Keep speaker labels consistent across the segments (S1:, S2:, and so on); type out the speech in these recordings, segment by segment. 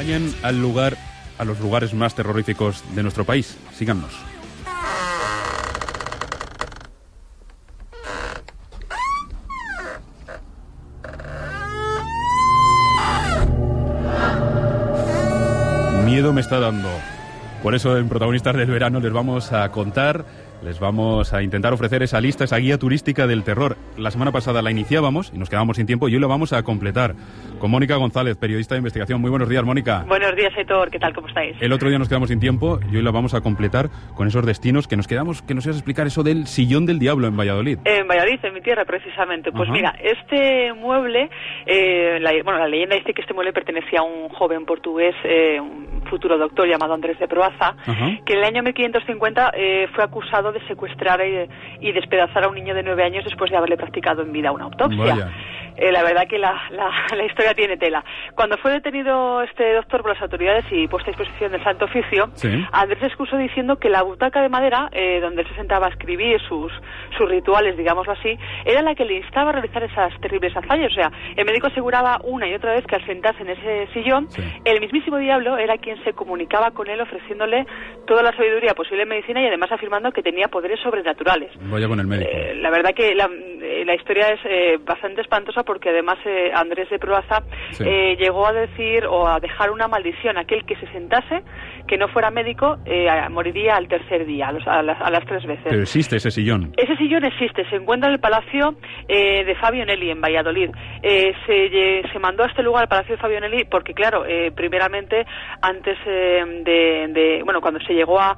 S1: acompañen al lugar, a los lugares más terroríficos de nuestro país. Síganos. Miedo me está dando. Por eso en Protagonistas del Verano les vamos a contar les vamos a intentar ofrecer esa lista, esa guía turística del terror. La semana pasada la iniciábamos y nos quedamos sin tiempo y hoy lo vamos a completar con Mónica González, periodista de investigación. Muy buenos días, Mónica.
S2: Buenos días, Héctor. ¿Qué tal? ¿Cómo estáis?
S1: El otro día nos quedamos sin tiempo y hoy lo vamos a completar con esos destinos que nos quedamos, que nos ibas a explicar eso del sillón del diablo en Valladolid.
S2: En Valladolid, en mi tierra, precisamente. Pues mira, este mueble, eh, la, bueno, la leyenda dice que este mueble pertenecía a un joven portugués, eh, un futuro doctor llamado Andrés de Proaza, que en el año 1550 eh, fue acusado de secuestrar y, despedazar a un niño de nueve años después de haberle practicado en vida una autopsia. Eh, la verdad que la, la, historia tiene tela. Cuando fue detenido este doctor por las autoridades y puesta a disposición del Santo Oficio, Andrés se excusó diciendo que la butaca de madera, eh, donde él se sentaba a escribir sus, sus rituales, digámoslo así, era la que le instaba a realizar esas terribles hazañas. O sea, el médico aseguraba una y otra vez que al sentarse en ese sillón, el mismísimo diablo era quien se comunicaba con él ofreciéndole toda la sabiduría posible en medicina y además afirmando que tenía poderes sobrenaturales.
S1: Vaya con el médico. Eh,
S2: la verdad que la, la historia es bastante espantosa porque además eh, Andrés de Proaza eh, llegó a decir o a dejar una maldición aquel que se sentase que no fuera médico eh, moriría al tercer día, a, las, tres veces.
S1: Pero existe ese sillón.
S2: Ese sillón existe, se encuentra en el Palacio de Fabio Nelli, en Valladolid. se, se mandó a este lugar, al Palacio de Fabio Nelli, porque claro, primeramente, antes de, bueno, cuando se llegó a,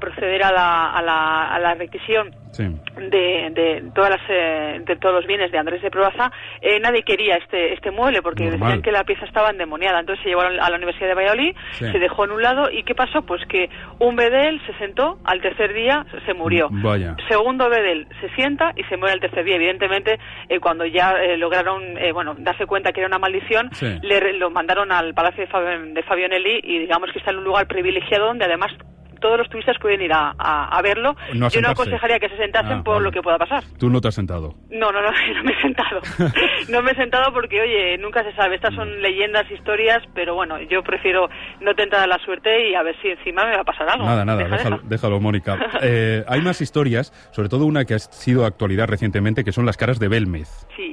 S2: proceder a la, a la, a la requisición de, de, todas las, eh, de todos los bienes de Andrés de Proaza, eh, nadie quería este, este mueble porque decían que la pieza estaba endemoniada. Entonces se llevó a la Universidad de Valladolid, se dejó en un lado y ¿qué pasó? Pues que un bedel se sentó, al tercer día se murió.
S1: Vaya.
S2: Segundo bedel se sienta y se muere al tercer día. Evidentemente, eh, cuando ya lograron bueno darse cuenta que era una maldición, le lo mandaron al Palacio de, Fabio, de Fabionelli y digamos que está en un lugar privilegiado donde además todos los turistas pueden ir a, verlo. Yo no aconsejaría que se sentasen ah, por lo que pueda pasar.
S1: ¿Tú no te has sentado?
S2: No, no, no, no me he sentado. no me he sentado porque, oye, nunca se sabe. Estas son leyendas, historias, pero bueno, yo prefiero no tentar la suerte y a ver si encima me va a pasar algo.
S1: Nada, nada, déjalo, Mónica. Eh, hay más historias, sobre todo una que ha sido actualidad recientemente, que son las caras de Belmez.
S2: Sí.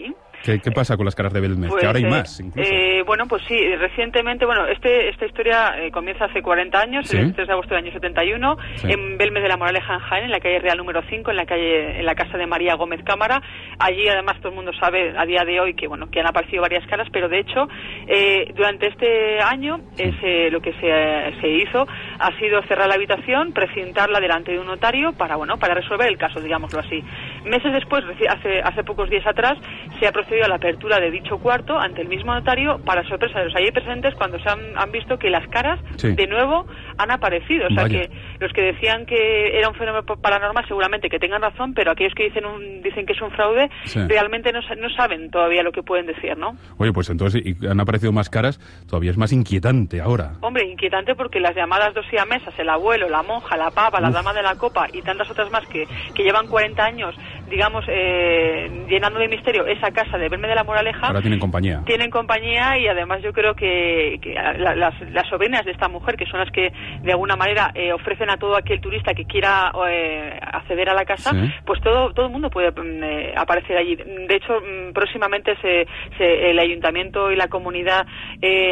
S1: ¿Qué, pasa con las caras de Belmez? que ahora hay pues, más, incluso.
S2: Eh, bueno, pues sí, recientemente, bueno, este, esta historia eh, comienza hace 40 años, el 3 de agosto del año 71, en Belmez de la Moraleja, en Jaén, en la calle Real número 5, en la calle, en la casa de María Gómez Cámara. Allí, además, todo el mundo sabe a día de hoy que, bueno, que han aparecido varias caras, pero de hecho, eh, durante este año, lo que se, se, hizo ha sido cerrar la habitación, presentarla delante de un notario para, bueno, para resolver el caso, digámoslo así. Meses después, hace, hace pocos días atrás, se ha procedido a la apertura de dicho cuarto ante el mismo notario para sorpresa de los allí presentes cuando se han, visto que las caras de nuevo han aparecido. O sea que los que decían que era un fenómeno paranormal seguramente que tengan razón, pero aquellos que dicen un, dicen que es un fraude realmente no, no, saben todavía lo que pueden decir, ¿no?
S1: Oye, pues entonces y han aparecido más caras, todavía es más inquietante ahora.
S2: Hombre, inquietante porque las llamadas dos y a mesas, el abuelo, la monja, la papa, la dama de la copa y tantas otras más que, que llevan 40 años digamos, eh, llenando de misterio esa casa de Verme de la Moraleja.
S1: Ahora tienen compañía.
S2: Tienen compañía y además yo creo que, las, las, sobrinas de esta mujer, que son las que de alguna manera eh, ofrecen a todo aquel turista que quiera eh, acceder a la casa, pues todo, todo el mundo puede mm, aparecer allí. De hecho, mm, próximamente se, el ayuntamiento y la comunidad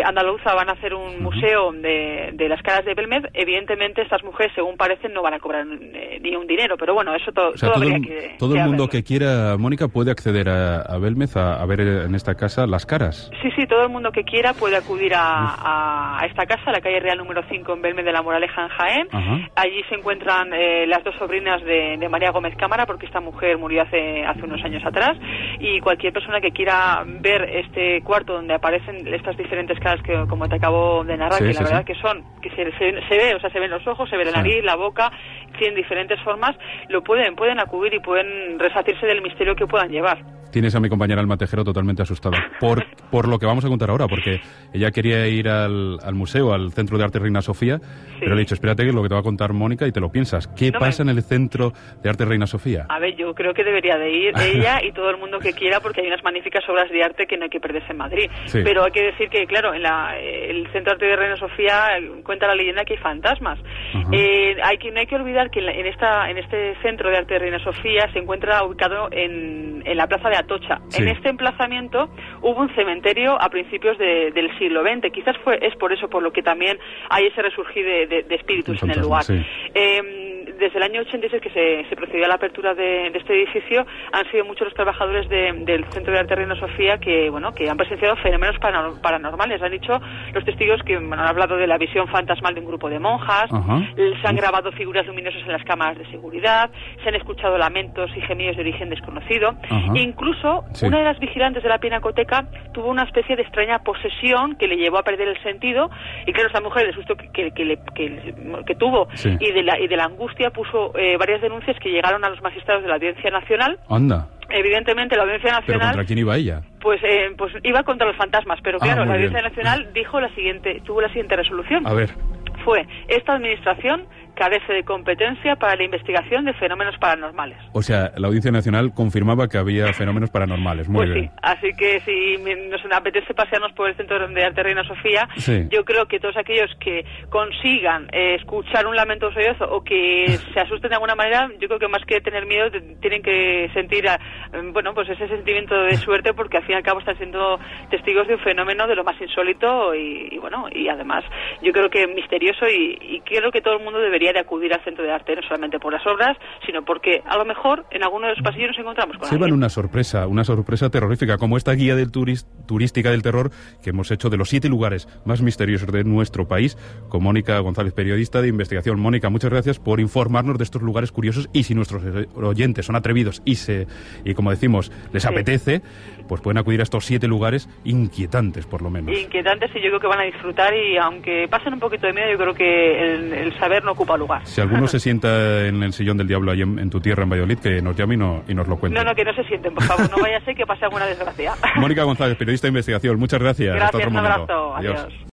S2: andaluza van a hacer un museo de, de, las caras de Belmez. Evidentemente, estas mujeres, según parecen, no van a cobrar ni un dinero, pero bueno, eso todo, habría que
S1: el mundo que quiera, Mónica, puede acceder a, a Belmez a, ver en esta casa las caras.
S2: Sí, sí, todo el mundo que quiera puede acudir a, esta casa, la calle Real número 5 en Belmez de la Moraleja, en Jaén. Allí se encuentran eh, las dos sobrinas de, María Gómez Cámara, porque esta mujer murió hace, hace unos años atrás. Y cualquier persona que quiera ver este cuarto donde aparecen estas diferentes caras que, como te acabo de narrar, que la verdad que son, que se, se, ve, o sea, se ven los ojos, se ve la nariz, la boca, tienen diferentes formas, lo pueden, pueden acudir y pueden resacirse del misterio que puedan llevar.
S1: Tienes a mi compañera Alma Tejero totalmente asustada por, por lo que vamos a contar ahora, porque ella quería ir al, al museo, al Centro de Arte Reina Sofía, pero le he dicho, espérate que es lo que te va a contar Mónica y te lo piensas. ¿Qué pasa en el Centro de Arte Reina Sofía?
S2: A ver, yo creo que debería de ir ella y todo el mundo que quiera, porque hay unas magníficas obras de arte que no hay que perderse en Madrid. Pero hay que decir que, claro, en la, el Centro de Arte de Reina Sofía eh, cuenta la leyenda que hay fantasmas. Eh, hay que, no hay que olvidar que en, esta, en este Centro de Arte de Reina Sofía se encuentra ubicado en, en la Plaza de Atocha. En este emplazamiento hubo un cementerio a principios del siglo XX. Quizás fue, es por eso por lo que también hay ese resurgir de, espíritus en el lugar. Em, desde el año 86 que se, se procedió a la apertura de, este edificio, han sido muchos los trabajadores del Centro de Arte Reina Sofía que, bueno, que han presenciado fenómenos paranormales. Han dicho los testigos que han hablado de la visión fantasmal de un grupo de monjas, se han grabado figuras luminosas en las cámaras de seguridad, se han escuchado lamentos y gemidos de origen desconocido. incluso una de las vigilantes de la pinacoteca tuvo una especie de extraña posesión que le llevó a perder el sentido. Y claro, esta mujer, el susto que, que, tuvo y, de la, y de la angustia puso eh, varias denuncias que llegaron a los magistrados de la Audiencia Nacional.
S1: Anda.
S2: Evidentemente la Audiencia Nacional...
S1: ¿Pero contra quién iba ella?
S2: Pues, eh, pues iba contra los fantasmas, pero ah, claro, la Audiencia Nacional dijo la siguiente, tuvo la siguiente resolución.
S1: A ver.
S2: Fue, esta administración carece de competencia para la investigación de fenómenos paranormales.
S1: O sea, la Audiencia Nacional confirmaba que había fenómenos paranormales. Muy
S2: pues
S1: bien.
S2: Sí, así que si nos apetece pasearnos por el Centro de Arte Reina Sofía, yo creo que todos aquellos que consigan eh, escuchar un lamento sollozo o que se asusten de alguna manera, yo creo que más que tener miedo tienen que sentir, ah, bueno, pues ese sentimiento de suerte porque al fin y al cabo están siendo testigos de un fenómeno de lo más insólito y, bueno, y además yo creo que misterioso y, y creo que todo el mundo debería de acudir al centro de arte, no solamente por las obras, sino porque a lo mejor en alguno de los pasillos nos encontramos con
S1: Se van una sorpresa, una sorpresa terrorífica, como esta guía del turística del terror que hemos hecho de los siete lugares más misteriosos de nuestro país, con Mónica González, periodista de investigación. Mónica, muchas gracias por informarnos de estos lugares curiosos y si nuestros oyentes son atrevidos y, se, y como decimos, les apetece, pues pueden acudir a estos siete lugares inquietantes, por lo menos.
S2: Inquietantes y yo creo que van a disfrutar y aunque pasen un poquito de miedo, yo creo que el, el saber no ocupa lugar.
S1: Si alguno se sienta en el sillón del diablo ahí en, tu tierra, en Valladolid, que nos llame y, y nos lo cuente.
S2: No, no, que no se sienten, por favor. No vaya a ser que pase alguna desgracia.
S1: Mónica González, periodista de investigación. Muchas gracias.
S2: Gracias, un abrazo. Adiós.